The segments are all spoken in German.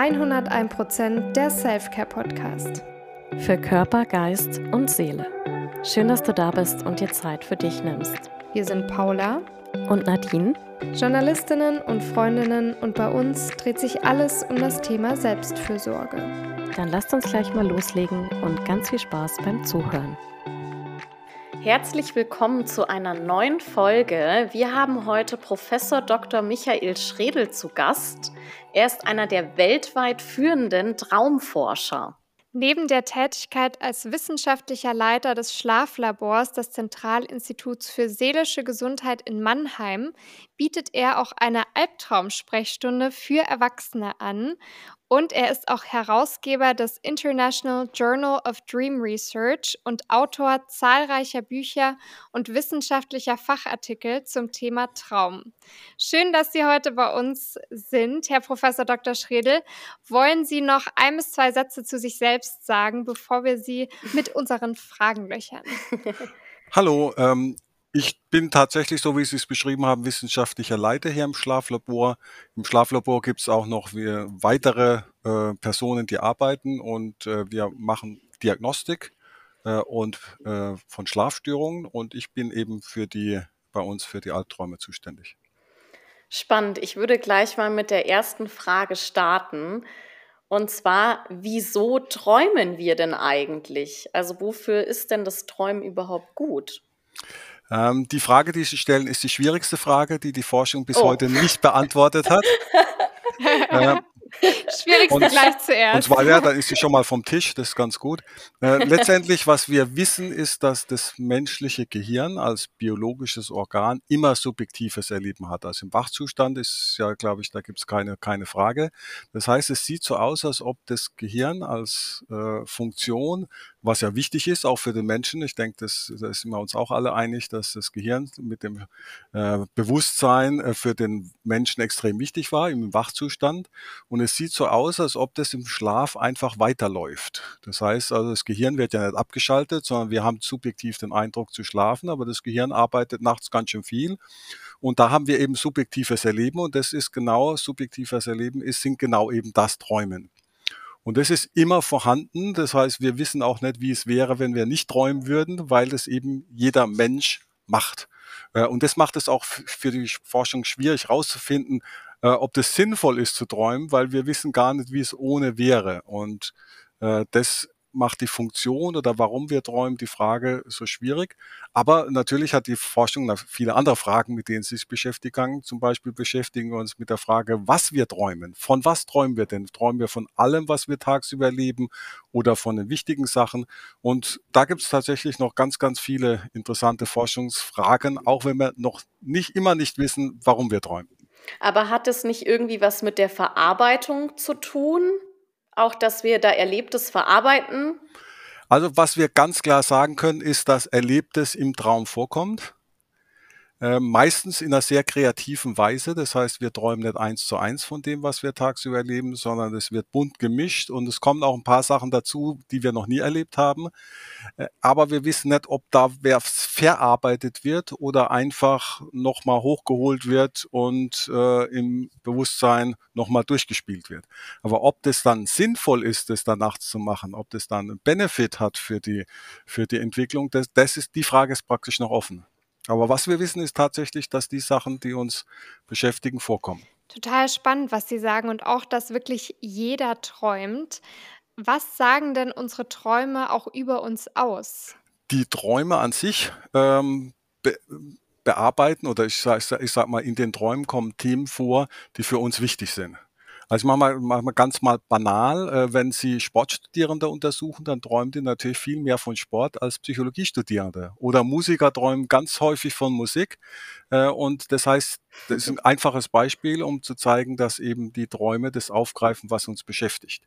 101% der Selfcare Podcast. Für Körper, Geist und Seele. Schön, dass du da bist und dir Zeit für dich nimmst. Wir sind Paula und Nadine, Journalistinnen und Freundinnen und bei uns dreht sich alles um das Thema Selbstfürsorge. Dann lasst uns gleich mal loslegen und ganz viel Spaß beim Zuhören. Herzlich willkommen zu einer neuen Folge. Wir haben heute Professor Dr. Michael Schredel zu Gast. Er ist einer der weltweit führenden Traumforscher. Neben der Tätigkeit als wissenschaftlicher Leiter des Schlaflabors des Zentralinstituts für seelische Gesundheit in Mannheim bietet er auch eine Albtraumsprechstunde für Erwachsene an und er ist auch Herausgeber des International Journal of Dream Research und Autor zahlreicher Bücher und wissenschaftlicher Fachartikel zum Thema Traum. Schön, dass Sie heute bei uns sind, Herr Professor Dr. Schredel. Wollen Sie noch ein bis zwei Sätze zu sich selbst sagen, bevor wir Sie mit unseren Fragen löchern? Hallo, ähm, ich bin tatsächlich, so wie Sie es beschrieben haben, wissenschaftlicher Leiter hier im Schlaflabor. Im Schlaflabor gibt es auch noch weitere äh, Personen, die arbeiten und äh, wir machen Diagnostik äh, und äh, von Schlafstörungen und ich bin eben für die bei uns für die Albträume zuständig. Spannend. Ich würde gleich mal mit der ersten Frage starten. Und zwar, wieso träumen wir denn eigentlich? Also wofür ist denn das Träumen überhaupt gut? Ähm, die Frage, die Sie stellen, ist die schwierigste Frage, die die Forschung bis oh. heute nicht beantwortet hat. ähm, Schwierigste und, gleich zuerst. Und zwar, ja, dann ist sie schon mal vom Tisch, das ist ganz gut. Äh, letztendlich, was wir wissen, ist, dass das menschliche Gehirn als biologisches Organ immer subjektives Erleben hat. Also im Wachzustand ist ja, glaube ich, da gibt es keine, keine Frage. Das heißt, es sieht so aus, als ob das Gehirn als äh, Funktion was ja wichtig ist, auch für den Menschen. Ich denke, das, da sind wir uns auch alle einig, dass das Gehirn mit dem äh, Bewusstsein äh, für den Menschen extrem wichtig war im Wachzustand. Und es sieht so aus, als ob das im Schlaf einfach weiterläuft. Das heißt, also das Gehirn wird ja nicht abgeschaltet, sondern wir haben subjektiv den Eindruck zu schlafen, aber das Gehirn arbeitet nachts ganz schön viel. Und da haben wir eben subjektives Erleben und das ist genau, subjektives Erleben ist, sind genau eben das Träumen. Und das ist immer vorhanden. Das heißt, wir wissen auch nicht, wie es wäre, wenn wir nicht träumen würden, weil das eben jeder Mensch macht. Äh, und das macht es auch für die Forschung schwierig herauszufinden, äh, ob das sinnvoll ist zu träumen, weil wir wissen gar nicht, wie es ohne wäre. Und äh, das macht die Funktion oder warum wir träumen die Frage so schwierig. Aber natürlich hat die Forschung noch viele andere Fragen, mit denen sie sich beschäftigen. Zum Beispiel beschäftigen wir uns mit der Frage, was wir träumen. Von was träumen wir denn? Träumen wir von allem, was wir tagsüber erleben oder von den wichtigen Sachen? Und da gibt es tatsächlich noch ganz, ganz viele interessante Forschungsfragen, auch wenn wir noch nicht immer nicht wissen, warum wir träumen. Aber hat es nicht irgendwie was mit der Verarbeitung zu tun? Auch, dass wir da Erlebtes verarbeiten? Also was wir ganz klar sagen können, ist, dass Erlebtes im Traum vorkommt. Äh, meistens in einer sehr kreativen Weise. Das heißt, wir träumen nicht eins zu eins von dem, was wir tagsüber erleben, sondern es wird bunt gemischt und es kommen auch ein paar Sachen dazu, die wir noch nie erlebt haben. Äh, aber wir wissen nicht, ob da wer verarbeitet wird oder einfach nochmal hochgeholt wird und äh, im Bewusstsein nochmal durchgespielt wird. Aber ob das dann sinnvoll ist, das dann nachts zu machen, ob das dann einen Benefit hat für die, für die Entwicklung, das, das ist, die Frage ist praktisch noch offen. Aber was wir wissen, ist tatsächlich, dass die Sachen, die uns beschäftigen, vorkommen. Total spannend, was Sie sagen und auch, dass wirklich jeder träumt. Was sagen denn unsere Träume auch über uns aus? Die Träume an sich ähm, be bearbeiten oder ich sage ich sag mal, in den Träumen kommen Themen vor, die für uns wichtig sind. Also ich mache mal, mach mal ganz mal banal, äh, wenn Sie Sportstudierende untersuchen, dann träumen die natürlich viel mehr von Sport als Psychologiestudierende. Oder Musiker träumen ganz häufig von Musik. Äh, und das heißt, das ist ein einfaches Beispiel, um zu zeigen, dass eben die Träume das aufgreifen, was uns beschäftigt.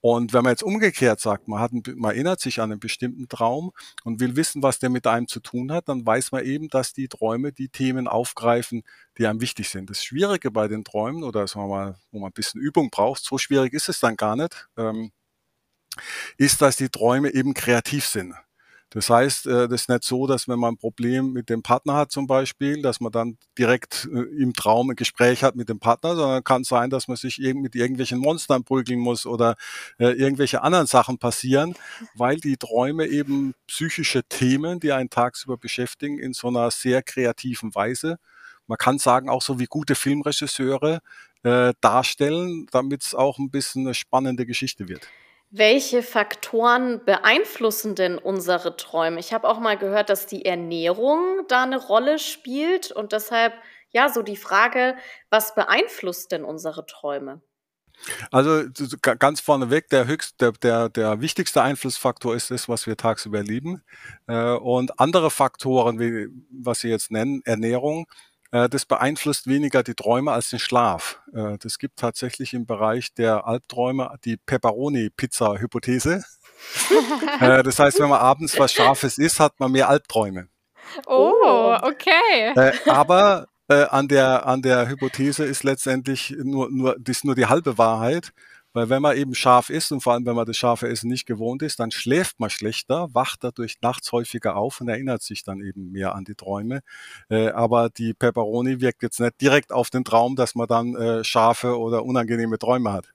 Und wenn man jetzt umgekehrt sagt, man, hat, man erinnert sich an einen bestimmten Traum und will wissen, was der mit einem zu tun hat, dann weiß man eben, dass die Träume die Themen aufgreifen, die einem wichtig sind. Das Schwierige bei den Träumen, oder sagen wir mal, wo man ein bisschen Übung braucht, so schwierig ist es dann gar nicht, ähm, ist, dass die Träume eben kreativ sind. Das heißt, äh, das ist nicht so, dass wenn man ein Problem mit dem Partner hat zum Beispiel, dass man dann direkt äh, im Traum ein Gespräch hat mit dem Partner, sondern kann sein, dass man sich mit irgendwelchen Monstern prügeln muss oder äh, irgendwelche anderen Sachen passieren, weil die Träume eben psychische Themen, die einen tagsüber beschäftigen, in so einer sehr kreativen Weise, man kann sagen auch so wie gute Filmregisseure äh, darstellen, damit es auch ein bisschen eine spannende Geschichte wird. Welche Faktoren beeinflussen denn unsere Träume? Ich habe auch mal gehört, dass die Ernährung da eine Rolle spielt und deshalb ja so die Frage, was beeinflusst denn unsere Träume? Also ganz vorneweg, der höchst, der, der, der wichtigste Einflussfaktor ist das, was wir tagsüber erleben. Äh, und andere Faktoren, wie was Sie jetzt nennen, Ernährung, äh, das beeinflusst weniger die Träume als den Schlaf. Äh, das gibt tatsächlich im Bereich der Albträume die Pepperoni-Pizza-Hypothese. Äh, das heißt, wenn man abends was Scharfes isst, hat man mehr Albträume. Oh, okay. aber an der, an der Hypothese ist letztendlich nur, nur, das ist nur die halbe Wahrheit. Weil wenn man eben scharf ist und vor allem wenn man das scharfe Essen nicht gewohnt ist, dann schläft man schlechter, wacht dadurch nachts häufiger auf und erinnert sich dann eben mehr an die Träume. Äh, aber die Peperoni wirkt jetzt nicht direkt auf den Traum, dass man dann äh, scharfe oder unangenehme Träume hat.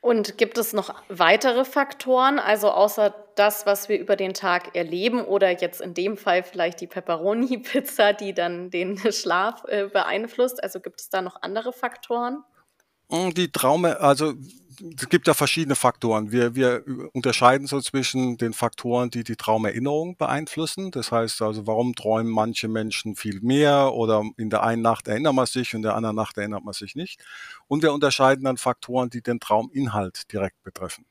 Und gibt es noch weitere Faktoren, also außer das, was wir über den Tag erleben oder jetzt in dem Fall vielleicht die Pepperoni-Pizza, die dann den Schlaf äh, beeinflusst? Also gibt es da noch andere Faktoren? Hm, die Traume, also es gibt ja verschiedene Faktoren. Wir, wir unterscheiden so zwischen den Faktoren, die die Traumerinnerung beeinflussen. Das heißt also, warum träumen manche Menschen viel mehr oder in der einen Nacht erinnert man sich und in der anderen Nacht erinnert man sich nicht. Und wir unterscheiden dann Faktoren, die den Trauminhalt direkt betreffen.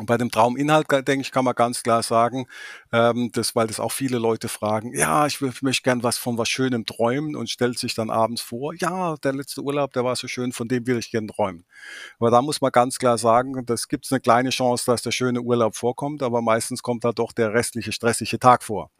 Und bei dem Trauminhalt, denke ich, kann man ganz klar sagen, ähm, das, weil das auch viele Leute fragen, ja, ich, ich möchte gern was von was Schönem träumen und stellt sich dann abends vor, ja, der letzte Urlaub, der war so schön, von dem will ich gern träumen. Aber da muss man ganz klar sagen, das gibt es eine kleine Chance, dass der schöne Urlaub vorkommt, aber meistens kommt da doch der restliche stressige Tag vor.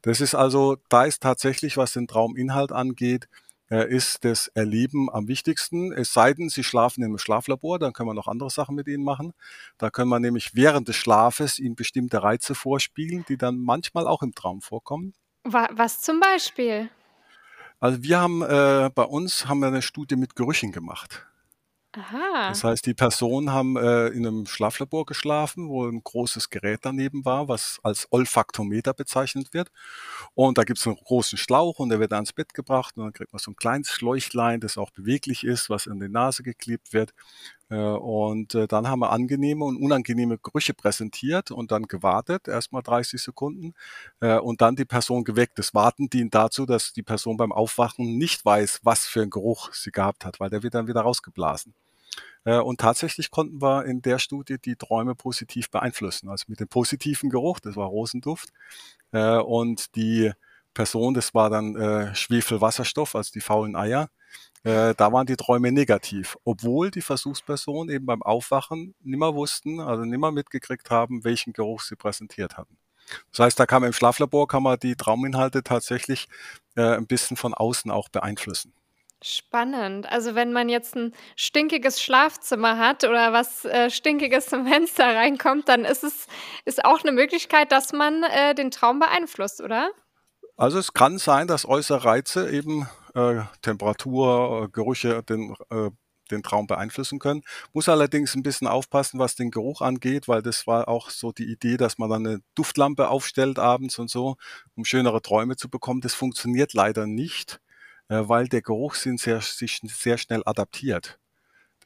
Das ist also, da ist tatsächlich, was den Trauminhalt angeht, ist das Erleben am wichtigsten. Es sei denn, Sie schlafen im Schlaflabor, dann können wir noch andere Sachen mit Ihnen machen. Da können wir nämlich während des Schlafes Ihnen bestimmte Reize vorspielen, die dann manchmal auch im Traum vorkommen. Was zum Beispiel? Also wir haben äh, bei uns haben wir eine Studie mit Gerüchen gemacht. Aha. Das heißt, die Personen haben äh, in einem Schlaflabor geschlafen, wo ein großes Gerät daneben war, was als Olfaktometer bezeichnet wird. Und da gibt es einen großen Schlauch und der wird ans Bett gebracht und dann kriegt man so ein kleines Schläuchlein, das auch beweglich ist, was in die Nase geklebt wird. Äh, und äh, dann haben wir angenehme und unangenehme Gerüche präsentiert und dann gewartet, erstmal 30 Sekunden, äh, und dann die Person geweckt. Das Warten dient dazu, dass die Person beim Aufwachen nicht weiß, was für einen Geruch sie gehabt hat, weil der wird dann wieder rausgeblasen. Äh, und tatsächlich konnten wir in der Studie die Träume positiv beeinflussen. Also mit dem positiven Geruch, das war Rosenduft. Äh, und die Person, das war dann äh, Schwefelwasserstoff, also die faulen Eier. Da waren die Träume negativ, obwohl die Versuchspersonen eben beim Aufwachen nimmer wussten, also nimmer mitgekriegt haben, welchen Geruch sie präsentiert hatten. Das heißt, da kann man im Schlaflabor kann man die Trauminhalte tatsächlich ein bisschen von außen auch beeinflussen. Spannend. Also wenn man jetzt ein stinkiges Schlafzimmer hat oder was, äh, Stinkiges zum Fenster reinkommt, dann ist es ist auch eine Möglichkeit, dass man, äh, den Traum beeinflusst, oder? Also, es kann sein, dass äußere Reize eben, äh, Temperatur, äh, Gerüche den äh, den Traum beeinflussen können. Muss allerdings ein bisschen aufpassen, was den Geruch angeht, weil das war auch so die Idee, dass man dann eine Duftlampe aufstellt abends und so, um schönere Träume zu bekommen. Das funktioniert leider nicht. Äh, weil der Geruchssinn sehr, sich sehr schnell adaptiert.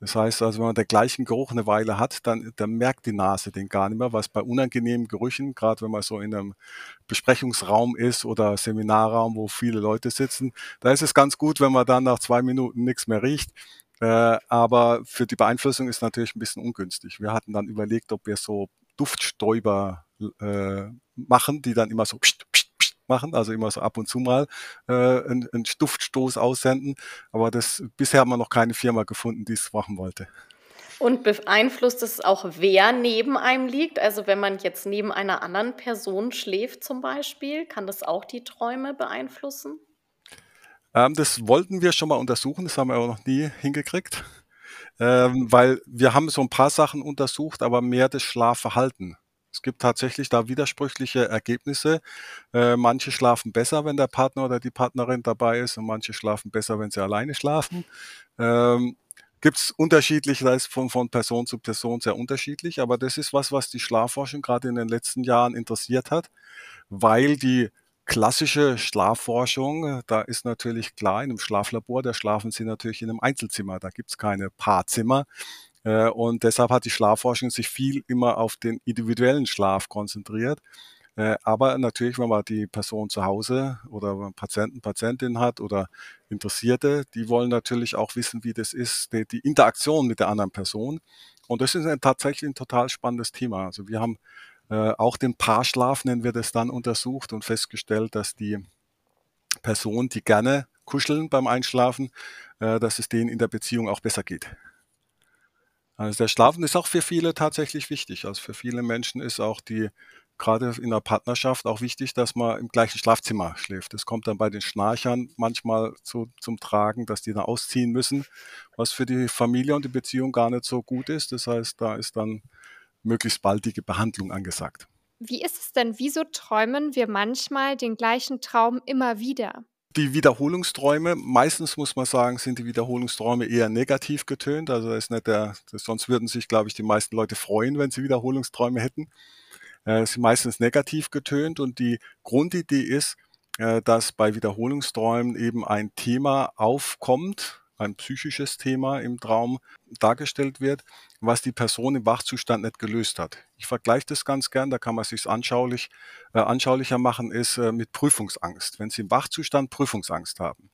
Das heißt also, wenn man den gleichen Geruch eine Weile hat, dann, dann merkt die Nase den gar nicht mehr, was bei unangenehmen Gerüchen, gerade wenn man so in einem Besprechungsraum ist oder Seminarraum, wo viele Leute sitzen, da ist es ganz gut, wenn man dann nach zwei Minuten nichts mehr riecht. Äh, aber für die Beeinflussung ist natürlich ein bisschen ungünstig. Wir hatten dann überlegt, ob wir so Duftstäuber äh, machen, die dann immer so pst, pst, machen, also immer so ab und zu mal äh, einen, einen Duftstoß aussenden. Aber das bisher haben wir noch keine Firma gefunden, die es machen wollte. Und beeinflusst es auch, wer neben einem liegt? Also wenn man jetzt neben einer anderen Person schläft zum Beispiel, kann das auch die Träume beeinflussen? Ähm, das wollten wir schon mal untersuchen, das haben wir aber noch nie hingekriegt. Ähm, weil wir haben so ein paar Sachen untersucht, aber mehr das Schlafverhalten. Es gibt tatsächlich da widersprüchliche Ergebnisse. Äh, manche schlafen besser, wenn der Partner oder die Partnerin dabei ist und manche schlafen besser, wenn sie alleine schlafen. Ähm, gibt es unterschiedlich, das ist von, von Person zu Person sehr unterschiedlich, aber das ist was, was die Schlafforschung gerade in den letzten Jahren interessiert hat, weil die klassische Schlafforschung, da ist natürlich klar, in einem Schlaflabor, da schlafen sie natürlich in einem Einzelzimmer, da gibt es keine Paarzimmer. Äh, und deshalb hat die Schlafforschung sich viel immer auf den individuellen Schlaf konzentriert. Äh, aber natürlich, wenn man die Person zu Hause oder Patienten, Patientin hat oder Interessierte, die wollen natürlich auch wissen, wie das ist, die, die Interaktion mit der anderen Person. Und das ist ein, tatsächlich ein total spannendes Thema. Also wir haben äh, auch den Paarschlaf, nennen wir das dann, untersucht und festgestellt, dass die Personen, die gerne kuscheln beim Einschlafen, dass es denen in der Beziehung auch besser geht. Also der Schlafen ist auch für viele tatsächlich wichtig. Also für viele Menschen ist auch die gerade in der Partnerschaft auch wichtig, dass man im gleichen Schlafzimmer schläft. Das kommt dann bei den Schnarchern manchmal zu, zum Tragen, dass die da ausziehen müssen, was für die Familie und die Beziehung gar nicht so gut ist. Das heißt, da ist dann möglichst baldige Behandlung angesagt. Wie ist es denn? Wieso träumen wir manchmal den gleichen Traum immer wieder? Die Wiederholungsträume, meistens muss man sagen, sind die Wiederholungsträume eher negativ getönt. Also ist nicht der, sonst würden sich, glaube ich, die meisten Leute freuen, wenn sie Wiederholungsträume hätten äh, sind meistens negativ getönt und die Grundidee ist, äh, dass bei Wiederholungsträumen eben ein Thema aufkommt, ein psychisches Thema im Traum dargestellt wird, was die Person im Wachzustand nicht gelöst hat. Ich vergleiche das ganz gern, da kann man sich anschaulich, äh, anschaulicher machen, ist äh, mit Prüfungsangst. Wenn Sie im Wachzustand Prüfungsangst haben,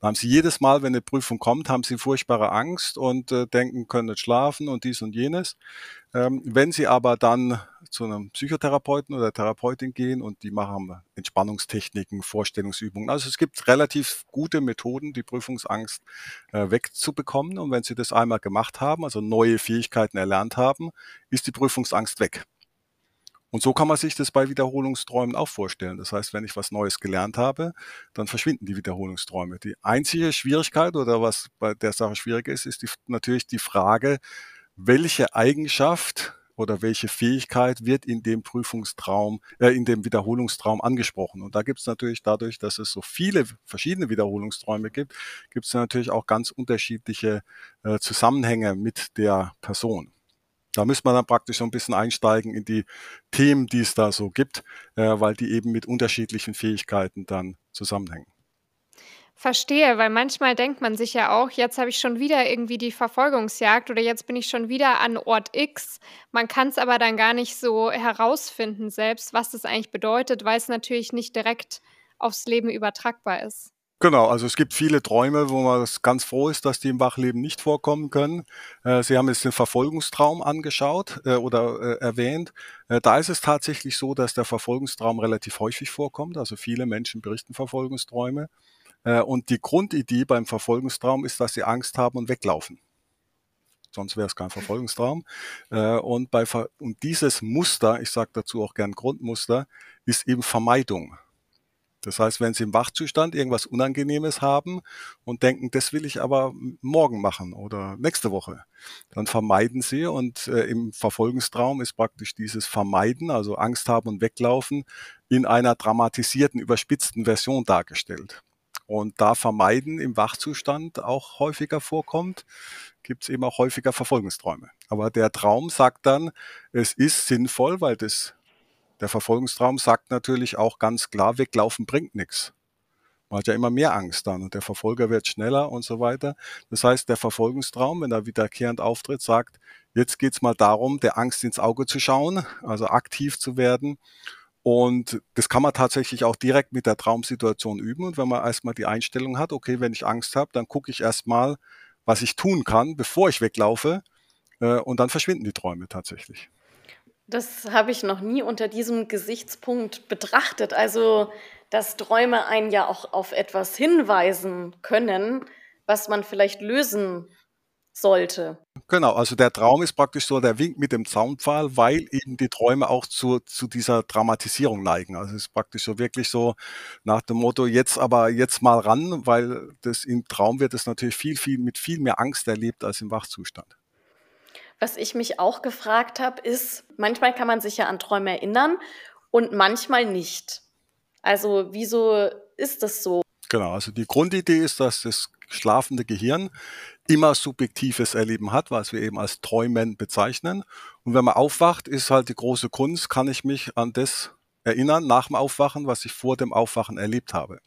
dann haben Sie jedes Mal, wenn eine Prüfung kommt, haben Sie furchtbare Angst und äh, denken, können nicht schlafen und dies und jenes. Ähm, wenn Sie aber dann zu einem Psychotherapeuten oder Therapeutin gehen und die machen Entspannungstechniken, Vorstellungsübungen. Also es gibt relativ gute Methoden, die Prüfungsangst äh, wegzubekommen. Und wenn Sie das einmal gemacht haben, also neue Fähigkeiten erlernt haben, ist die Prüfungsangst weg. Und so kann man sich das bei Wiederholungsträumen auch vorstellen. Das heißt, wenn ich was Neues gelernt habe, dann verschwinden die Wiederholungsträume. Die einzige Schwierigkeit oder was bei der Sache schwierig ist, ist die, natürlich die Frage, welche Eigenschaft oder welche Fähigkeit wird in dem Prüfungstraum, äh, in dem Wiederholungstraum angesprochen. Und da gibt es natürlich dadurch, dass es so viele verschiedene Wiederholungsträume gibt, gibt es natürlich auch ganz unterschiedliche äh, Zusammenhänge mit der Person. Da müsste man dann praktisch so ein bisschen einsteigen in die Themen, die es da so gibt, äh, weil die eben mit unterschiedlichen Fähigkeiten dann zusammenhängen. Verstehe, weil manchmal denkt man sich ja auch, jetzt habe ich schon wieder irgendwie die Verfolgungsjagd oder jetzt bin ich schon wieder an Ort X. Man kann es aber dann gar nicht so herausfinden selbst, was das eigentlich bedeutet, weil es natürlich nicht direkt aufs Leben übertragbar ist. Genau, also es gibt viele Träume, wo man ganz froh ist, dass die im Wachleben nicht vorkommen können. Äh, Sie haben jetzt den Verfolgungstraum angeschaut äh, oder äh, erwähnt. Da ist es tatsächlich so, dass der Verfolgungstraum relativ häufig vorkommt. Also viele Menschen berichten Verfolgungsträume. Und die Grundidee beim Verfolgungstraum ist, dass sie Angst haben und weglaufen. Sonst wäre es kein Verfolgungstraum. Und, bei, und dieses Muster, ich sage dazu auch gern Grundmuster, ist eben Vermeidung. Das heißt, wenn Sie im Wachzustand irgendwas Unangenehmes haben und denken, das will ich aber morgen machen oder nächste Woche, dann vermeiden Sie. Und äh, im Verfolgungstraum ist praktisch dieses Vermeiden, also Angst haben und weglaufen, in einer dramatisierten, überspitzten Version dargestellt und da Vermeiden im Wachzustand auch häufiger vorkommt, gibt es eben auch häufiger Verfolgungsträume. Aber der Traum sagt dann, es ist sinnvoll, weil das, der Verfolgungstraum sagt natürlich auch ganz klar, weglaufen bringt nichts. Man hat ja immer mehr Angst dann und der Verfolger wird schneller und so weiter. Das heißt, der Verfolgungstraum, wenn er wiederkehrend auftritt, sagt, jetzt geht's mal darum, der Angst ins Auge zu schauen, also aktiv zu werden und das kann man tatsächlich auch direkt mit der Traumsituation üben. Und wenn man erstmal die Einstellung hat, okay, wenn ich Angst habe, dann gucke ich erstmal, was ich tun kann, bevor ich weglaufe. Äh, und dann verschwinden die Träume tatsächlich. Das habe ich noch nie unter diesem Gesichtspunkt betrachtet. Also, dass Träume einen ja auch auf etwas hinweisen können, was man vielleicht lösen sollte. Genau, also der Traum ist praktisch so der Wink mit dem Zaunpfahl, weil eben die Träume auch zu, zu dieser Dramatisierung neigen. Also es ist praktisch so wirklich so nach dem Motto, jetzt aber jetzt mal ran, weil das im Traum wird es natürlich viel, viel mit viel mehr Angst erlebt als im Wachzustand. Was ich mich auch gefragt habe, ist, manchmal kann man sich ja an Träume erinnern und manchmal nicht. Also wieso ist das so? Genau, also die Grundidee ist, dass das schlafende Gehirn immer subjektives Erleben hat, was wir eben als Träumen bezeichnen. Und wenn man aufwacht, ist halt die große Kunst, kann ich mich an das erinnern nach dem Aufwachen, was ich vor dem Aufwachen erlebt habe.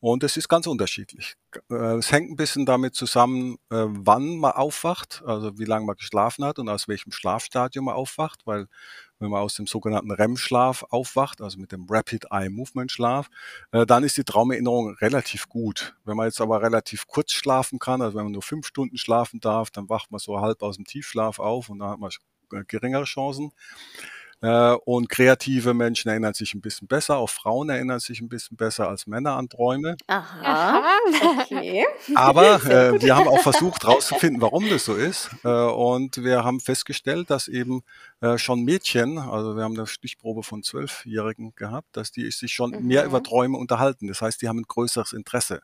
Und es ist ganz unterschiedlich. Äh, es hängt ein bisschen damit zusammen, äh, wann man aufwacht, also wie lange man geschlafen hat und aus welchem Schlafstadium man aufwacht, weil wenn man aus dem sogenannten REM-Schlaf aufwacht, also mit dem Rapid Eye Movement Schlaf, äh, dann ist die Traumerinnerung relativ gut. Wenn man jetzt aber relativ kurz schlafen kann, also wenn man nur fünf Stunden schlafen darf, dann wacht man so halb aus dem Tiefschlaf auf und dann hat man geringere Chancen. Äh, und kreative Menschen erinnern sich ein bisschen besser, auch Frauen erinnern sich ein bisschen besser als Männer an Träume. Aha, okay. Aber äh, wir haben auch versucht herauszufinden, warum das so ist. Äh, und wir haben festgestellt, dass eben äh, schon Mädchen, also wir haben eine Stichprobe von Zwölfjährigen gehabt, dass die sich schon mhm. mehr über mhm. Träume unterhalten. Das heißt, die haben ein größeres Interesse.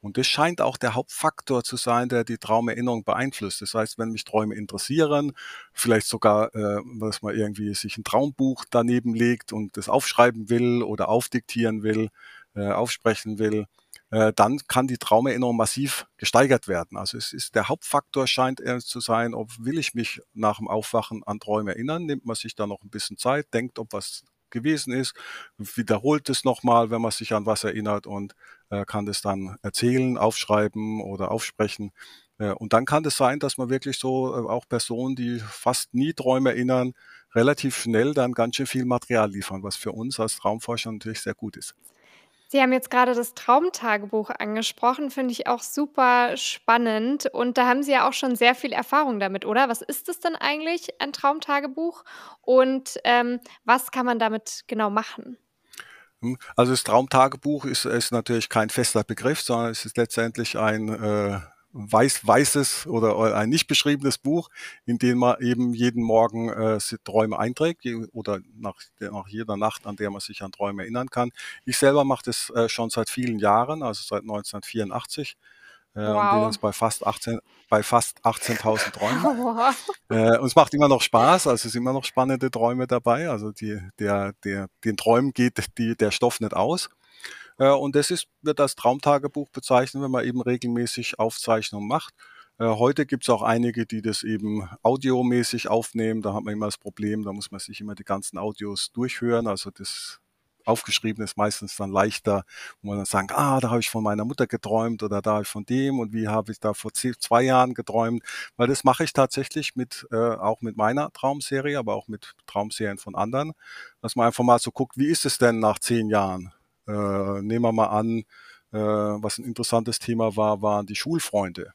Und das scheint auch der Hauptfaktor zu sein, der die Traumerinnerung beeinflusst. Das heißt, wenn mich Träume interessieren, vielleicht sogar, äh, dass man irgendwie sich ein Traumbuch daneben legt und das aufschreiben will oder aufdiktieren will, äh, aufsprechen will, äh, dann kann die Traumerinnerung massiv gesteigert werden. Also es ist der Hauptfaktor scheint er zu sein, ob will ich mich nach dem Aufwachen an Träume erinnern, nimmt man sich da noch ein bisschen Zeit, denkt, ob was gewesen ist, wiederholt es nochmal, wenn man sich an was erinnert und äh, kann das dann erzählen, aufschreiben oder aufsprechen. Äh, und dann kann es das sein, dass man wirklich so äh, auch Personen, die fast nie Träume erinnern, relativ schnell dann ganz schön viel Material liefern, was für uns als Traumforscher natürlich sehr gut ist. Sie haben jetzt gerade das Traumtagebuch angesprochen, finde ich auch super spannend. Und da haben Sie ja auch schon sehr viel Erfahrung damit, oder? Was ist es denn eigentlich, ein Traumtagebuch? Und ähm, was kann man damit genau machen? Hm, also das Traumtagebuch ist, ist natürlich kein fester Begriff, sondern es ist letztendlich ein äh, weiß, weißes oder ein nicht beschriebenes Buch, in dem man eben jeden Morgen äh, Träume einträgt oder nach, nach jeder Nacht, an der man sich an Träume erinnern kann. Ich selber mache das äh, schon seit vielen Jahren, also seit 1984. Äh, wow. Und bin jetzt bei fast 18, bei fast 18.000 Träumen. Wow. Äh, und es macht immer noch Spaß, also es sind immer noch spannende Träume dabei. Also die, der, der, den Träumen geht die, der Stoff nicht aus. Äh, und das ist, wird als Traumtagebuch bezeichnet, wenn man eben regelmäßig Aufzeichnungen macht. Äh, heute gibt es auch einige, die das eben audiomäßig aufnehmen. Da hat man immer das Problem, da muss man sich immer die ganzen Audios durchhören. Also das Aufgeschriebene ist meistens dann leichter, wo man dann sagt, ah, da habe ich von meiner Mutter geträumt oder da habe ich von dem und wie habe ich da vor zwei Jahren geträumt. Weil das mache ich tatsächlich mit, äh, auch mit meiner Traumserie, aber auch mit Traumserien von anderen, dass man einfach mal so guckt, wie ist es denn nach zehn Jahren? Äh, nehmen wir mal an, äh, was ein interessantes Thema war, waren die Schulfreunde.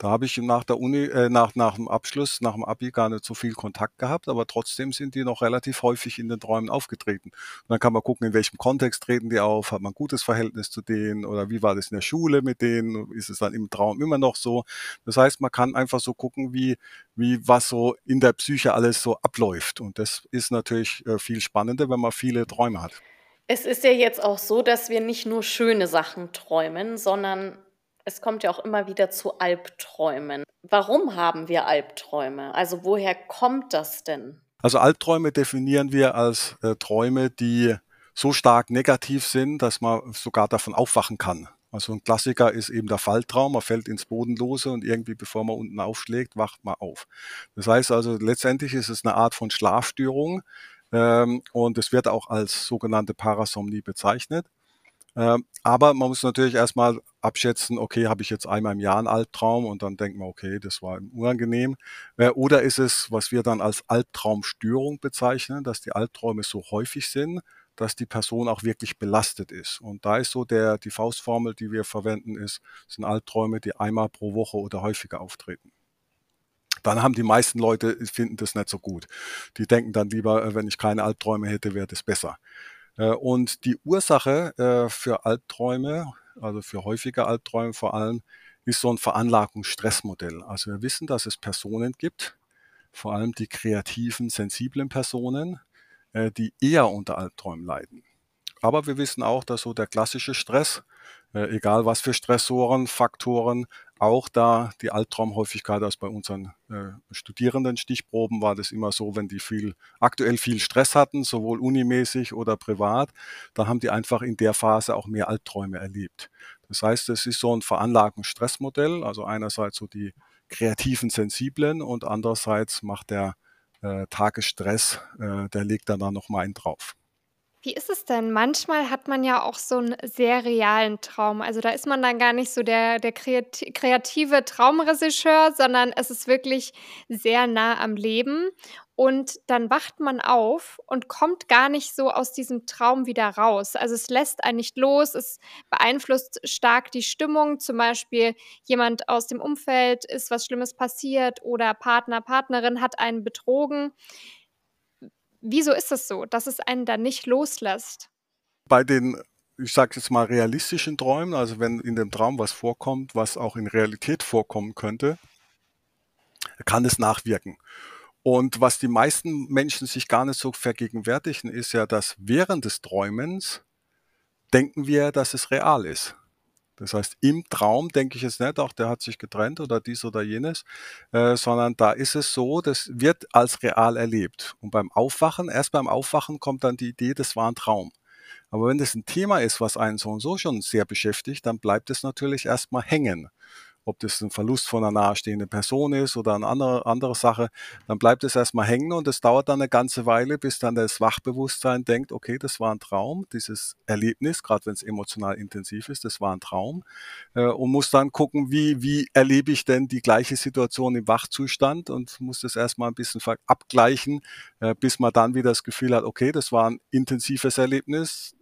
Da habe ich nach der Uni, äh, nach, nach dem Abschluss, nach dem Abi gar nicht so viel Kontakt gehabt, aber trotzdem sind die noch relativ häufig in den Träumen aufgetreten. Und dann kann man gucken, in welchem Kontext treten die auf, hat man ein gutes Verhältnis zu denen oder wie war das in der Schule mit denen, ist es dann im Traum immer noch so. Das heißt, man kann einfach so gucken, wie, wie was so in der Psyche alles so abläuft. Und das ist natürlich äh, viel spannender, wenn man viele Träume hat. Es ist ja jetzt auch so, dass wir nicht nur schöne Sachen träumen, sondern es kommt ja auch immer wieder zu Albträumen. Warum haben wir Albträume? Also woher kommt das denn? Also Albträume definieren wir als äh, Träume, die so stark negativ sind, dass man sogar davon aufwachen kann. Also ein Klassiker ist eben der Falltraum. Man fällt ins Bodenlose und irgendwie, bevor man unten aufschlägt, wacht man auf. Das heißt also, letztendlich ist es eine Art von Schlafstörung, ähm, und es wird auch als sogenannte Parasomnie bezeichnet. Ähm, aber man muss natürlich erstmal abschätzen, okay, habe ich jetzt einmal im Jahr einen Albtraum und dann denkt man, okay, das war unangenehm. Äh, oder ist es, was wir dann als Albtraumstörung bezeichnen, dass die Albträume so häufig sind, dass die Person auch wirklich belastet ist. Und da ist so der, die Faustformel, die wir verwenden, ist, sind Albträume, die einmal pro Woche oder häufiger auftreten dann haben die meisten Leute, finden das nicht so gut. Die denken dann lieber, äh, wenn ich keine Albträume hätte, wäre das besser. Äh, und die Ursache äh, für Albträume, also für häufige Albträume vor allem, ist so ein Veranlagungsstressmodell. Also wir wissen, dass es Personen gibt, vor allem die kreativen, sensiblen Personen, die eher unter Albträumen leiden. Aber wir wissen auch, dass so der klassische Stress, äh, egal was für Stressoren, Faktoren, auch da die Albtraumhäufigkeit, als bei unseren äh, Studierenden Stichproben war das immer so, wenn die viel, aktuell viel Stress hatten, sowohl unimäßig oder privat, dann haben die einfach in der Phase auch mehr Albträume erlebt. Das heißt, es ist so ein veranlagten Stressmodell, also einerseits so die kreativen Sensiblen und andererseits macht der äh, Tagesstress, äh, der legt dann da nochmal einen drauf. Wie ist es denn? Manchmal hat man ja auch so 'n sehr realen Traum. Also, da ist man dann gar nicht so der der kreati kreative Traumregisseur, sondern es ist wirklich sehr nah am Leben. Und dann wacht man auf und kommt gar nicht so aus diesem Traum wieder raus. Also, es lässt einen nicht los, es beeinflusst stark die Stimmung. Zum Beispiel jemand aus dem Umfeld ist was Schlimmes passiert oder Partner, Partnerin hat einen betrogen. Wieso ist es so, dass es einen dann nicht loslässt? Bei den, ich sage jetzt mal, realistischen Träumen, also wenn in dem Traum was vorkommt, was auch in Realität vorkommen könnte, kann es nachwirken. Und was die meisten Menschen sich gar nicht so vergegenwärtigen, ist ja, dass während des Träumens denken wir, dass es real ist. Das heißt, im Traum denke ich jetzt nicht, auch der hat sich getrennt oder dies oder jenes, äh, sondern da ist es so, das wird als real erlebt. Und beim Aufwachen, erst beim Aufwachen kommt dann die Idee, das war ein Traum. Aber wenn das ein Thema ist, was einen so und so schon sehr beschäftigt, dann bleibt es natürlich erstmal hängen ob das ein Verlust von einer nahestehenden Person ist oder eine andere, andere Sache, dann bleibt es erstmal hängen und es dauert dann eine ganze Weile, bis dann das Wachbewusstsein denkt, okay, das war ein Traum, dieses Erlebnis, gerade wenn es emotional intensiv ist, das war ein Traum äh, und muss dann gucken, wie, wie erlebe ich denn die gleiche Situation im Wachzustand und muss das erstmal ein bisschen abgleichen, äh, bis man dann wieder das Gefühl hat, okay, das war ein intensives Erlebnis,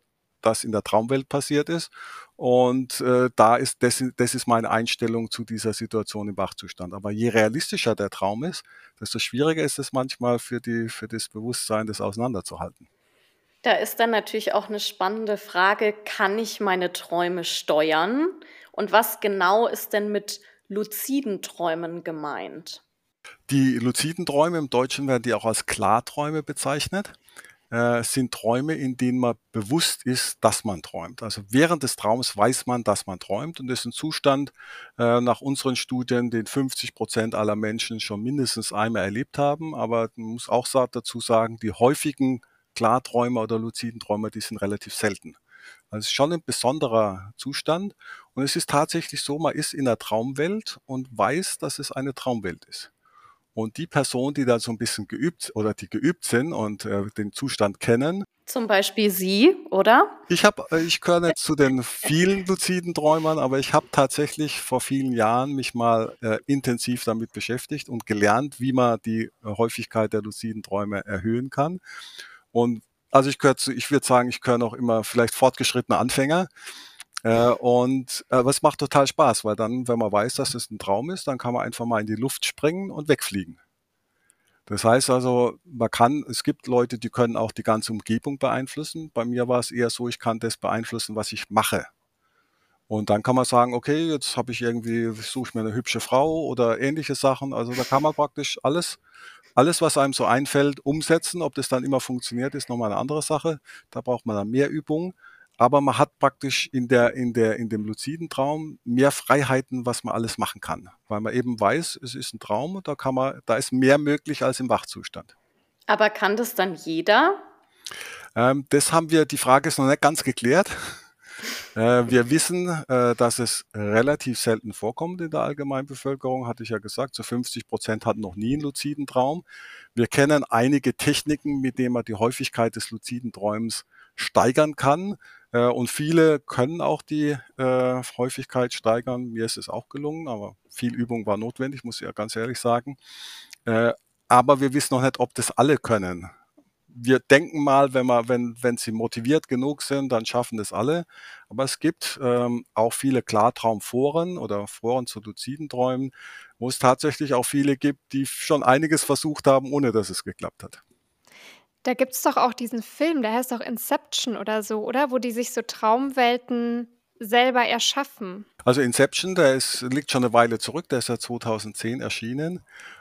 das in der Traumwelt passiert ist. Und äh, da ist das, das ist meine Einstellung zu dieser Situation im Wachzustand. Aber je realistischer der Traum ist, desto schwieriger ist es manchmal für, die, für das Bewusstsein, das auseinanderzuhalten. Da ist dann natürlich auch eine spannende Frage, kann ich meine Träume steuern? Und was genau ist denn mit luziden Träumen gemeint? Die luziden Träume, im Deutschen werden die auch als Klarträume bezeichnet äh, sind Träume, in denen man bewusst ist, dass man träumt. Also während des Traums weiß man, dass man träumt und das ist ein Zustand äh, nach unseren Studien, den 50 Prozent aller Menschen schon mindestens einmal erlebt haben. Aber man muss auch dazu sagen, die häufigen Klarträumer oder luziden Träumer, die sind relativ selten. Also es ist schon ein besonderer Zustand und es ist tatsächlich so, man ist in der Traumwelt und weiß, dass es eine Traumwelt ist. Und die Personen, die da so ein bisschen geübt oder die geübt sind und äh, den Zustand kennen. Zum Beispiel Sie, oder? Ich habe, äh, ich gehöre nicht zu den vielen luziden Träumern, aber ich habe tatsächlich vor vielen Jahren mich mal äh, intensiv damit beschäftigt und gelernt, wie man die Häufigkeit der luziden Träume erhöhen kann. Und also ich gehöre zu, ich würde sagen, ich gehöre noch immer vielleicht fortgeschrittene Anfänger. Äh, und äh, was macht total Spaß, weil dann, wenn man weiß, dass es ein Traum ist, dann kann man einfach mal in die Luft springen und wegfliegen. Das heißt also, man kann, es gibt Leute, die können auch die ganze Umgebung beeinflussen. Bei mir war es eher so, ich kann das beeinflussen, was ich mache. Und dann kann man sagen, okay, jetzt habe ich irgendwie, suche ich mir eine hübsche Frau oder ähnliche Sachen. Also da kann man praktisch alles, alles, was einem so einfällt, umsetzen. Ob das dann immer funktioniert, ist nochmal eine andere Sache. Da braucht man dann mehr Übung aber man hat praktisch in der, in der, in dem luziden Traum mehr Freiheiten, was man alles machen kann. Weil man eben weiß, es ist ein Traum und da kann man, da ist mehr möglich als im Wachzustand. Aber kann das dann jeder? Ähm, das haben wir, die Frage ist noch nicht ganz geklärt. Äh, wir wissen, äh, dass es relativ selten vorkommt in der Allgemeinbevölkerung, hatte ich ja gesagt. So 50 Prozent hatten noch nie einen luziden Traum. Wir kennen einige Techniken, mit denen man die Häufigkeit des luziden Träums steigern kann. Äh, und viele können auch die äh, Häufigkeit steigern. Mir ist es auch gelungen, aber viel Übung war notwendig, muss ich ja ganz ehrlich sagen. Äh, aber wir wissen noch nicht, ob das alle können. Wir denken mal, wenn, man, wenn, wenn sie motiviert genug sind, dann schaffen das alle. Aber es gibt ähm, auch viele Klartraumforen oder Foren zu luziden Träumen, wo es tatsächlich auch viele gibt, die schon einiges versucht haben, ohne dass es geklappt hat. Da gibt's doch auch diesen Film, der heißt doch Inception oder so, oder? Wo die sich so Traumwelten selber erschaffen. Also Inception, der ist, liegt schon eine Weile zurück, der ist ja 2010 erschienen.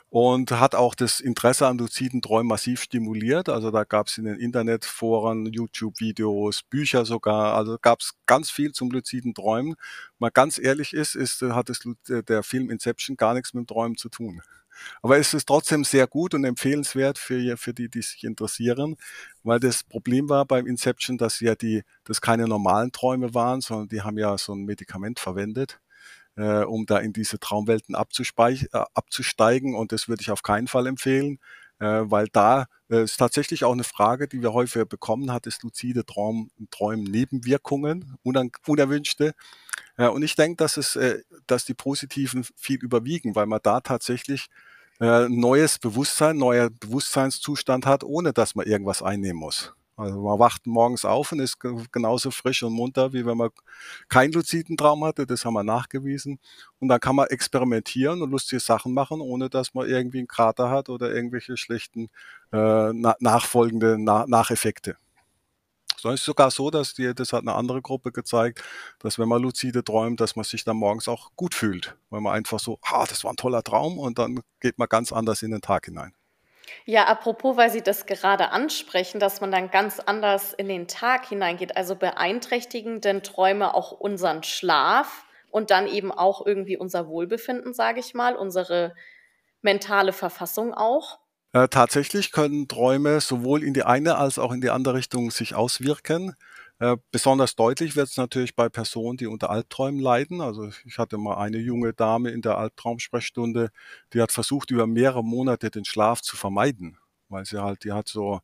und hat auch das Interesse an luziden Träumen massiv stimuliert. Also da gab es in den Internetforen, YouTube-Videos, Bücher sogar. Also gab es ganz viel zum luziden Träumen. Mal ganz ehrlich ist, ist hat es, der Film Inception gar nichts mit dem Träumen zu tun. Aber es ist trotzdem sehr gut und empfehlenswert für, für die, die sich interessieren, weil das Problem war beim Inception, dass ja die, das keine normalen Träume waren, sondern die haben ja so ein Medikament verwendet äh, um da in diese Traumwelten äh, abzusteigen. Und das würde ich auf keinen Fall empfehlen, weil da äh, ist tatsächlich auch eine Frage, die wir häufiger bekommen, hat es luzide Traum, Träumen Nebenwirkungen, unerwünschte. Äh, und ich denke, dass es, äh, dass die positiven viel überwiegen, weil man da tatsächlich äh, neues Bewusstsein, neuer Bewusstseinszustand hat, ohne dass man irgendwas einnehmen muss. Also man wacht morgens auf und ist genauso frisch und munter, wie wenn man keinen luziden Traum hatte. Das haben wir nachgewiesen. Und dann kann man experimentieren und lustige Sachen machen, ohne dass man irgendwie einen Krater hat oder irgendwelche schlechten äh, nachfolgende Na Nacheffekte. So ist sogar so, dass die, das hat eine andere Gruppe gezeigt, dass wenn man luzide träumt, dass man sich dann morgens auch gut fühlt, weil man einfach so, ah, das war ein toller Traum und dann geht man ganz anders in den Tag hinein. Ja, apropos, weil Sie das gerade ansprechen, dass man dann ganz anders in den Tag hineingeht. Also beeinträchtigen denn Träume auch unseren Schlaf und dann eben auch irgendwie unser Wohlbefinden, sage ich mal, unsere mentale Verfassung auch? Äh, tatsächlich können Träume sowohl in die eine als auch in die andere Richtung sich auswirken. Äh, besonders deutlich wird es natürlich bei Personen, die unter Albträumen leiden. Also ich hatte mal eine junge Dame in der Albtraumsprechstunde, die hat versucht, über mehrere Monate den Schlaf zu vermeiden, weil sie halt, die hat so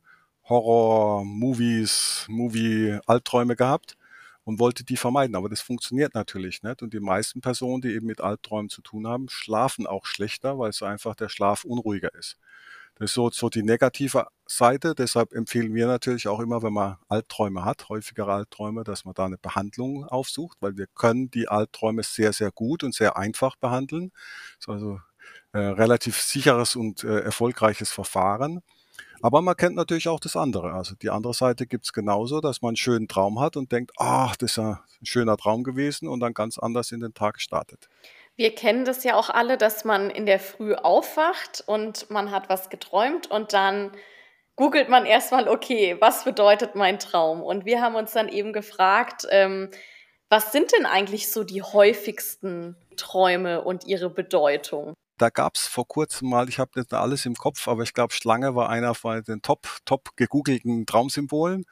Horror, Movies, Movie-Albträume gehabt und wollte die vermeiden. Aber das funktioniert natürlich nicht. Und die meisten Personen, die eben mit Albträumen zu tun haben, schlafen auch schlechter, weil so einfach der Schlaf unruhiger ist. Das ist so, so die negative Seite. Deshalb empfehlen wir natürlich auch immer, wenn man Albträume hat, häufigere Albträume, dass man da eine Behandlung aufsucht, weil wir können die Albträume sehr, sehr gut und sehr einfach behandeln. Das ist also äh, relativ sicheres und äh, erfolgreiches Verfahren. Aber man kennt natürlich auch das andere. Also die andere Seite gibt's genauso, dass man einen schönen Traum hat und denkt, ach, das ist ein schöner Traum gewesen und dann ganz anders in den Tag startet. Wir kennen das ja auch alle, dass man in der Früh aufwacht und man hat was geträumt und dann googelt man erstmal, okay, was bedeutet mein Traum? Und wir haben uns dann eben gefragt, ähm, was sind denn eigentlich so die häufigsten Träume und ihre Bedeutung? Da gab es vor kurzem mal, ich habe nicht alles im Kopf, aber ich glaube, Schlange war einer von den top, top gegoogelten Traumsymbolen.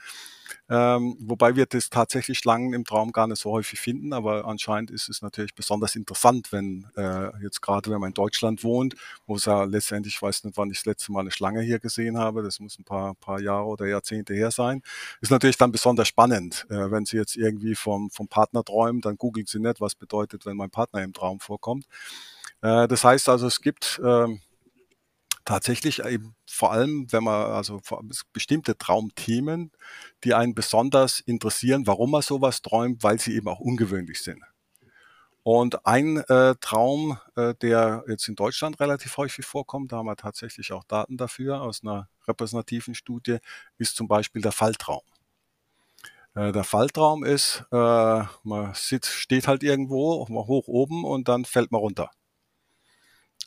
Ähm, wobei wir das tatsächlich Schlangen im Traum gar nicht so häufig finden, aber anscheinend ist es natürlich besonders interessant, wenn äh, jetzt gerade, wenn man in Deutschland wohnt, wo es ja letztendlich, ich weiß nicht, wann ich das letzte Mal eine Schlange hier gesehen habe, das muss ein paar, paar Jahre oder Jahrzehnte her sein, ist natürlich dann besonders spannend. Äh, wenn Sie jetzt irgendwie vom, vom Partner träumen, dann googeln Sie nicht, was bedeutet, wenn mein Partner im Traum vorkommt. Äh, das heißt also, es gibt äh, tatsächlich eben vor allem, wenn man also bestimmte Traumthemen, die einen besonders interessieren, warum man sowas träumt, weil sie eben auch ungewöhnlich sind. Und ein äh, Traum, äh, der jetzt in Deutschland relativ häufig vorkommt, da haben wir tatsächlich auch Daten dafür aus einer repräsentativen Studie, ist zum Beispiel der Falltraum. Äh, der Falltraum ist, äh, man sitzt, steht halt irgendwo hoch oben und dann fällt man runter.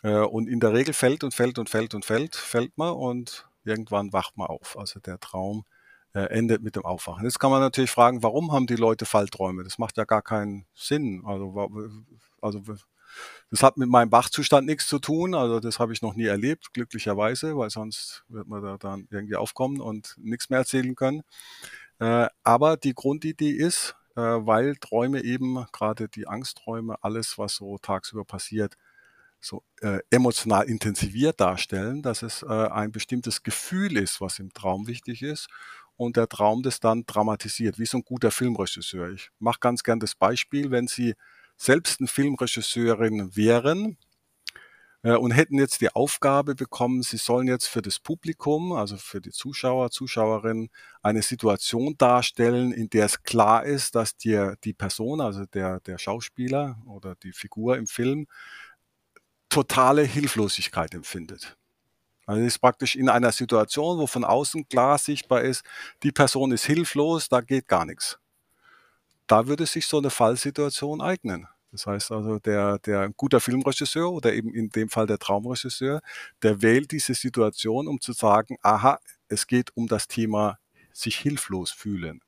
Äh, und in der Regel fällt und fällt und fällt und fällt, fällt man und irgendwann wacht man auf. Also der Traum äh, endet mit dem Aufwachen. Jetzt kann man natürlich fragen, warum haben die Leute Fallträume? Das macht ja gar keinen Sinn. Also, also das hat mit meinem Wachzustand nichts zu tun. Also das habe ich noch nie erlebt, glücklicherweise, weil sonst wird man da dann irgendwie aufkommen und nichts mehr erzählen können. Äh, aber die Grundidee ist, weil Träume eben, gerade die Angstträume, alles, was so tagsüber passiert, so äh, emotional intensiviert darstellen, dass es äh, ein bestimmtes Gefühl ist, was im Traum wichtig ist und der Traum das dann dramatisiert, wie so ein guter Filmregisseur. Ich mache ganz gern das Beispiel, wenn Sie selbst eine Filmregisseurin wären äh, und hätten jetzt die Aufgabe bekommen, Sie sollen jetzt für das Publikum, also für die Zuschauer, Zuschauerinnen, eine Situation darstellen, in der es klar ist, dass dir die Person, also der, der Schauspieler oder die Figur im Film, totale Hilflosigkeit empfindet. Also ist praktisch in einer Situation, wo von außen klar sichtbar ist, die Person ist hilflos, da geht gar nichts. Da würde sich so eine Fallsituation eignen. Das heißt also, der, der guter Filmregisseur oder eben in dem Fall der Traumregisseur, der wählt diese Situation, um zu sagen, aha, es geht um das Thema sich hilflos fühlen.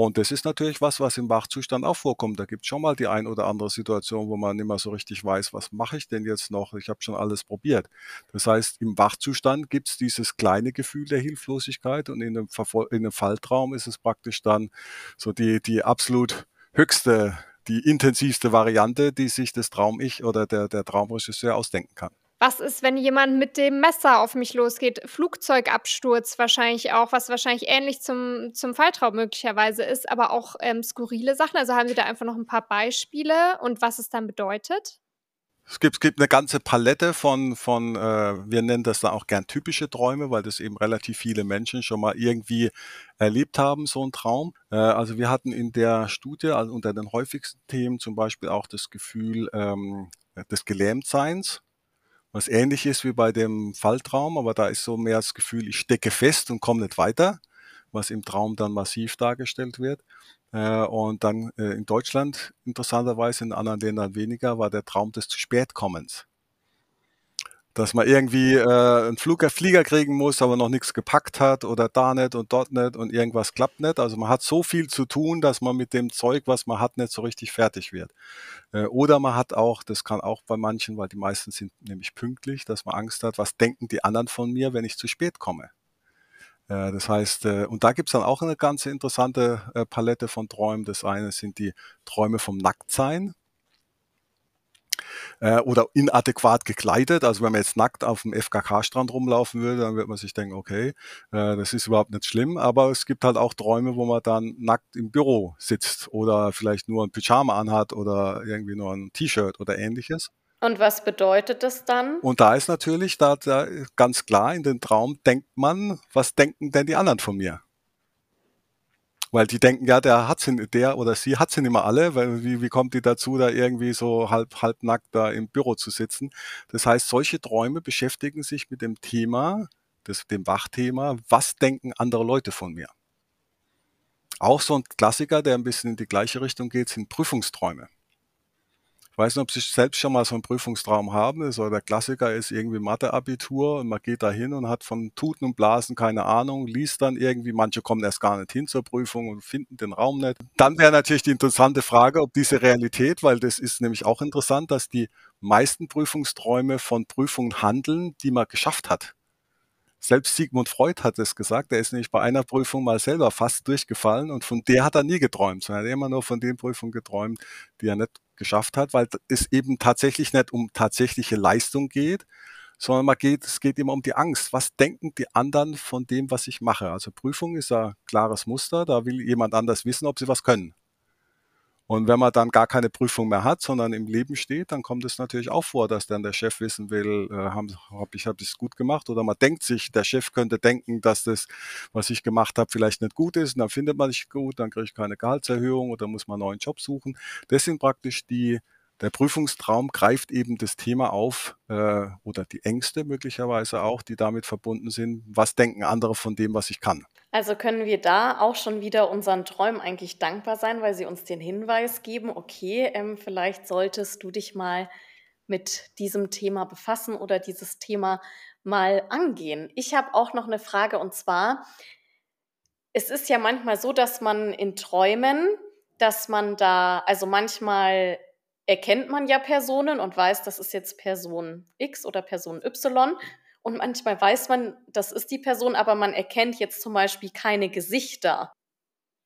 Und das ist natürlich was, was im Wachzustand auch vorkommt. Da gibt es schon mal die ein oder andere Situation, wo man nicht mehr so richtig weiß, was mache ich denn jetzt noch? Ich habe schon alles probiert. Das heißt, im Wachzustand gibt es dieses kleine Gefühl der Hilflosigkeit und in einem, in einem Falltraum ist es praktisch dann so die, die absolut höchste, die intensivste Variante, die sich das Traum-Ich oder der, der Traumregisseur ausdenken kann. Was ist, wenn jemand mit dem Messer auf mich losgeht? Flugzeugabsturz wahrscheinlich auch, was wahrscheinlich ähnlich zum, zum Falltraum möglicherweise ist, aber auch ähm, skurrile Sachen. Also haben Sie da einfach noch ein paar Beispiele und was es dann bedeutet? Es gibt, es gibt eine ganze Palette von, von äh, wir nennen das dann auch gern typische Träume, weil das eben relativ viele Menschen schon mal irgendwie erlebt haben, so ein Traum. Äh, also wir hatten in der Studie, also unter den häufigsten Themen zum Beispiel auch das Gefühl ähm, des Gelähmtseins was ähnlich ist wie bei dem Falltraum, aber da ist so mehr das Gefühl, ich stecke fest und komme nicht weiter, was im Traum dann massiv dargestellt wird. Äh, und dann äh, in Deutschland, interessanterweise in anderen Ländern weniger, war der Traum des zu spät kommens dass man irgendwie äh, einen Flug, Flieger kriegen muss, aber noch nichts gepackt hat oder da nicht und dort nicht und irgendwas klappt nicht. Also man hat so viel zu tun, dass man mit dem Zeug, was man hat, nicht so richtig fertig wird. Äh, oder man hat auch, das kann auch bei manchen, weil die meisten sind nämlich pünktlich, dass man Angst hat, was denken die anderen von mir, wenn ich zu spät komme. Äh, das heißt, äh, und da gibt's dann auch eine ganz interessante äh, Palette von Träumen. Das eine sind die Träume vom Nacktsein äh, oder inadäquat gekleidet. Also wenn man jetzt nackt auf dem FKK-Strand rumlaufen würde, dann wird man sich denken, okay, äh, das ist überhaupt nicht schlimm. Aber es gibt halt auch Träume, wo man dann nackt im Büro sitzt oder vielleicht nur ein Pyjama anhat oder irgendwie nur ein T-Shirt oder ähnliches. Und was bedeutet das dann? Und da ist natürlich da, da ganz klar in den Traum denkt man, was denken denn die anderen von mir? Weil die denken, ja, der hat sie, der oder sie hat sie nicht mehr alle, weil wie, wie kommt die dazu, da irgendwie so halb, halb nackt da im Büro zu sitzen? Das heißt, solche Träume beschäftigen sich mit dem Thema, das, dem Wachthema, was denken andere Leute von mir? Auch so ein Klassiker, der ein bisschen in die gleiche Richtung geht, sind Prüfungsträume. Weiß nicht, ob Sie selbst schon mal so einen Prüfungstraum haben. So der Klassiker ist irgendwie Matheabitur und man geht da hin und hat von Tuten und Blasen keine Ahnung, liest dann irgendwie, manche kommen erst gar nicht hin zur Prüfung und finden den Raum nicht. Dann wäre natürlich die interessante Frage, ob diese Realität, weil das ist nämlich auch interessant, dass die meisten Prüfungsträume von Prüfungen handeln, die man geschafft hat. Selbst Sigmund Freud hat es gesagt, er ist nämlich bei einer Prüfung mal selber fast durchgefallen und von der hat er nie geträumt, sondern er hat immer nur von den Prüfungen geträumt, die er nicht geschafft hat, weil es eben tatsächlich nicht um tatsächliche Leistung geht, sondern man geht, es geht immer um die Angst. Was denken die anderen von dem, was ich mache? Also Prüfung ist ein klares Muster, da will jemand anders wissen, ob sie was können. Und wenn man dann gar keine Prüfung mehr hat, sondern im Leben steht, dann kommt es natürlich auch vor, dass dann der Chef wissen will, äh, habe hab ich hab es gut gemacht oder man denkt sich, der Chef könnte denken, dass das, was ich gemacht habe, vielleicht nicht gut ist und dann findet man nicht gut, dann kriege ich keine Gehaltserhöhung oder muss man einen neuen Job suchen. Das sind praktisch die der Prüfungstraum greift eben das Thema auf äh, oder die Ängste möglicherweise auch, die damit verbunden sind. Was denken andere von dem, was ich kann? Also können wir da auch schon wieder unseren Träumen eigentlich dankbar sein, weil sie uns den Hinweis geben, okay, ähm, vielleicht solltest du dich mal mit diesem Thema befassen oder dieses Thema mal angehen. Ich habe auch noch eine Frage und zwar, es ist ja manchmal so, dass man in Träumen, dass man da, also manchmal erkennt man ja Personen und weiß, das ist jetzt Person X oder Person Y. Und manchmal weiß man, das ist die Person, aber man erkennt jetzt zum Beispiel keine Gesichter.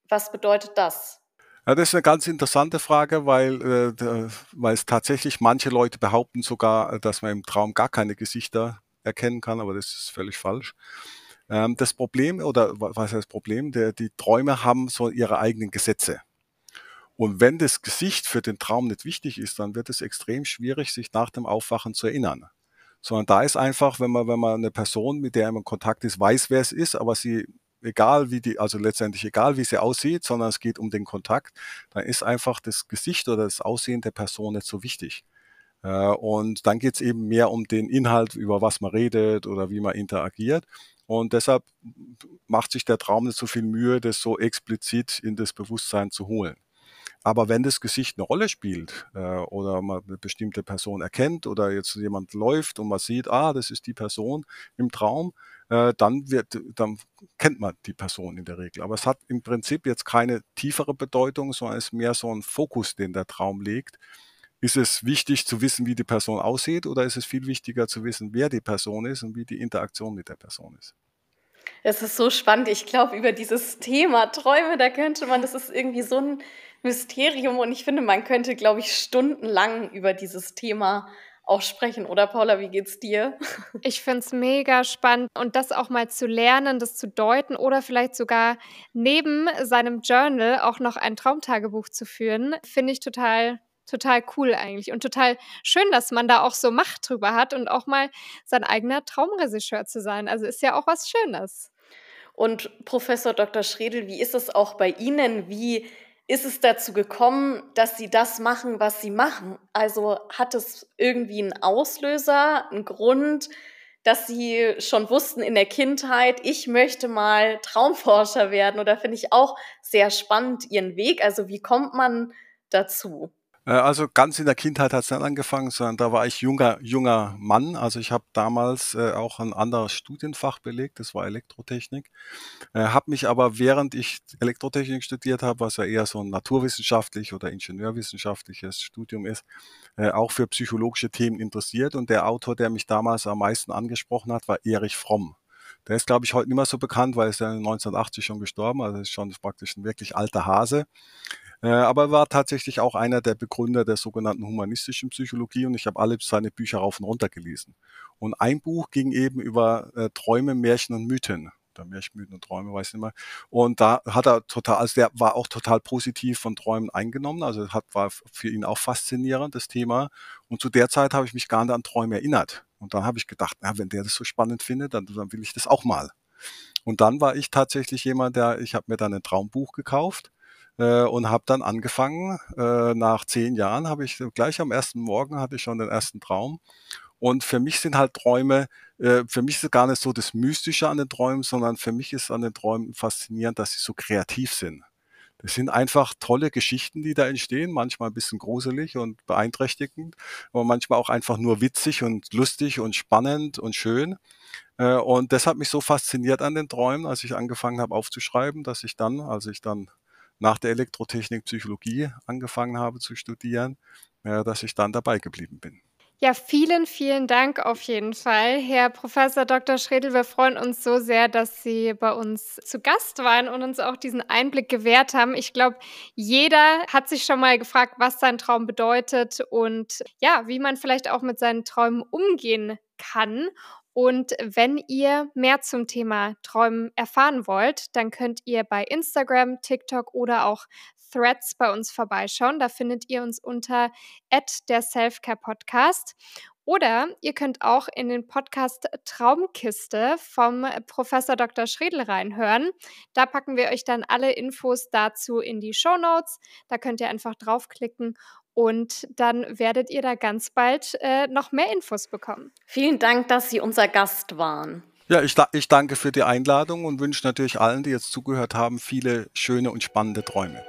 Was bedeutet das? Ja, das ist eine ganz interessante Frage, weil, äh, weil es tatsächlich manche Leute behaupten sogar, dass man im Traum gar keine Gesichter erkennen kann, aber das ist völlig falsch. Ähm, das Problem, oder was heißt das Problem, der, die Träume haben so ihre eigenen Gesetze. Und wenn das Gesicht für den Traum nicht wichtig ist, dann wird es extrem schwierig, sich nach dem Aufwachen zu erinnern. Sondern da ist einfach, wenn man, wenn man eine Person, mit der man in Kontakt ist, weiß, wer es ist, aber sie, egal wie die, also letztendlich egal wie sie aussieht, sondern es geht um den Kontakt, dann ist einfach das Gesicht oder das Aussehen der Person nicht so wichtig. Äh, und dann geht es eben mehr um den Inhalt, über was man redet oder wie man interagiert. Und deshalb macht sich der Traum nicht so viel Mühe, das so explizit in das Bewusstsein zu holen. Aber wenn das Gesicht eine Rolle spielt äh, oder man eine bestimmte Person erkennt oder jetzt jemand läuft und man sieht, ah, das ist die Person im Traum, äh, dann wird, dann kennt man die Person in der Regel. Aber es hat im Prinzip jetzt keine tiefere Bedeutung, sondern es ist mehr so ein Fokus, den der Traum legt. Ist es wichtig zu wissen, wie die Person aussieht oder ist es viel wichtiger zu wissen, wer die Person ist und wie die Interaktion mit der Person ist? Es ist so spannend. Ich glaube, über dieses Thema Träume, da könnte man, das ist irgendwie so ein Mysterium und ich finde, man könnte, glaube ich, stundenlang über dieses Thema auch sprechen, oder Paula, wie geht's dir? Ich finde es mega spannend und das auch mal zu lernen, das zu deuten oder vielleicht sogar neben seinem Journal auch noch ein Traumtagebuch zu führen, finde ich total total cool eigentlich und total schön, dass man da auch so Macht drüber hat und auch mal sein eigener Traumregisseur zu sein. Also ist ja auch was Schönes. Und Professor Dr. Schredel, wie ist es auch bei Ihnen? Wie ist es dazu gekommen, dass Sie das machen, was Sie machen? Also hat es irgendwie einen Auslöser, einen Grund, dass Sie schon wussten in der Kindheit, ich möchte mal Traumforscher werden? Oder finde ich auch sehr spannend Ihren Weg. Also wie kommt man dazu? Äh, also ganz in der Kindheit hat es nicht angefangen, sondern da war ich junger, junger Mann. Also ich habe damals äh, auch ein anderes Studienfach belegt, das war Elektrotechnik. Äh, habe mich aber, während ich Elektrotechnik studiert habe, was ja eher so ein naturwissenschaftlich oder ingenieurwissenschaftliches Studium ist, äh, auch für psychologische Themen interessiert. Und der Autor, der mich damals am meisten angesprochen hat, war Erich Fromm. Der ist, glaube ich, heute nicht mehr so bekannt, weil er ist ja 1980 schon gestorben, also ist schon praktisch ein wirklich alter Hase. Äh, aber er war tatsächlich auch einer der Begründer der sogenannten humanistischen Psychologie und ich habe alle seine Bücher rauf und runter gelesen. Und ein Buch ging eben über äh, Träume, Märchen und Mythen oder Märchenmythen und Träume, weiß ich nicht mehr. Und da hat er total, also der war auch total positiv von Träumen eingenommen. Also hat, war für ihn auch faszinierend, das Thema. Und zu der Zeit habe ich mich gar nicht an Träume erinnert. Und dann habe ich gedacht, na, wenn der das so spannend findet, dann, dann will ich das auch mal. Und dann war ich tatsächlich jemand, der, ich habe mir dann ein Traumbuch gekauft äh, und habe dann angefangen. Äh, nach zehn Jahren habe ich gleich am ersten Morgen hatte ich schon den ersten Traum. Und für mich sind halt Träume, äh, für mich ist es gar nicht so das Mystische an den Träumen, sondern für mich ist an den Träumen faszinierend, dass sie so kreativ sind. Das sind einfach tolle Geschichten, die da entstehen, manchmal ein bisschen gruselig und beeinträchtigend, aber manchmal auch einfach nur witzig und lustig und spannend und schön. Äh, und das hat mich so fasziniert an den Träumen, als ich angefangen habe aufzuschreiben, dass ich dann, als ich dann nach der Elektrotechnik Psychologie angefangen habe zu studieren, äh, dass ich dann dabei geblieben bin. Ja, vielen, vielen Dank auf jeden Fall, Herr Professor Dr. Schredel. Wir freuen uns so sehr, dass Sie bei uns zu Gast waren und uns auch diesen Einblick gewährt haben. Ich glaube, jeder hat sich schon mal gefragt, was sein Traum bedeutet und ja, wie man vielleicht auch mit seinen Träumen umgehen kann. Und wenn ihr mehr zum Thema Träumen erfahren wollt, dann könnt ihr bei Instagram, TikTok oder auch Threads bei uns vorbeischauen. Da findet ihr uns unter der Selfcare Podcast. Oder ihr könnt auch in den Podcast Traumkiste vom Professor Dr. Schredel reinhören. Da packen wir euch dann alle Infos dazu in die Show Notes. Da könnt ihr einfach draufklicken und dann werdet ihr da ganz bald äh, noch mehr Infos bekommen. Vielen Dank, dass Sie unser Gast waren. Ja, ich, ich danke für die Einladung und wünsche natürlich allen, die jetzt zugehört haben, viele schöne und spannende Träume.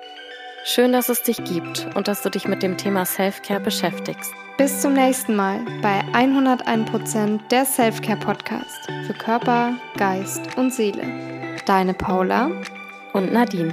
Schön, dass es dich gibt und dass du dich mit dem Thema Selfcare beschäftigst. Bis zum nächsten Mal bei 101% der Selfcare Podcast für Körper, Geist und Seele. Deine Paula und Nadine.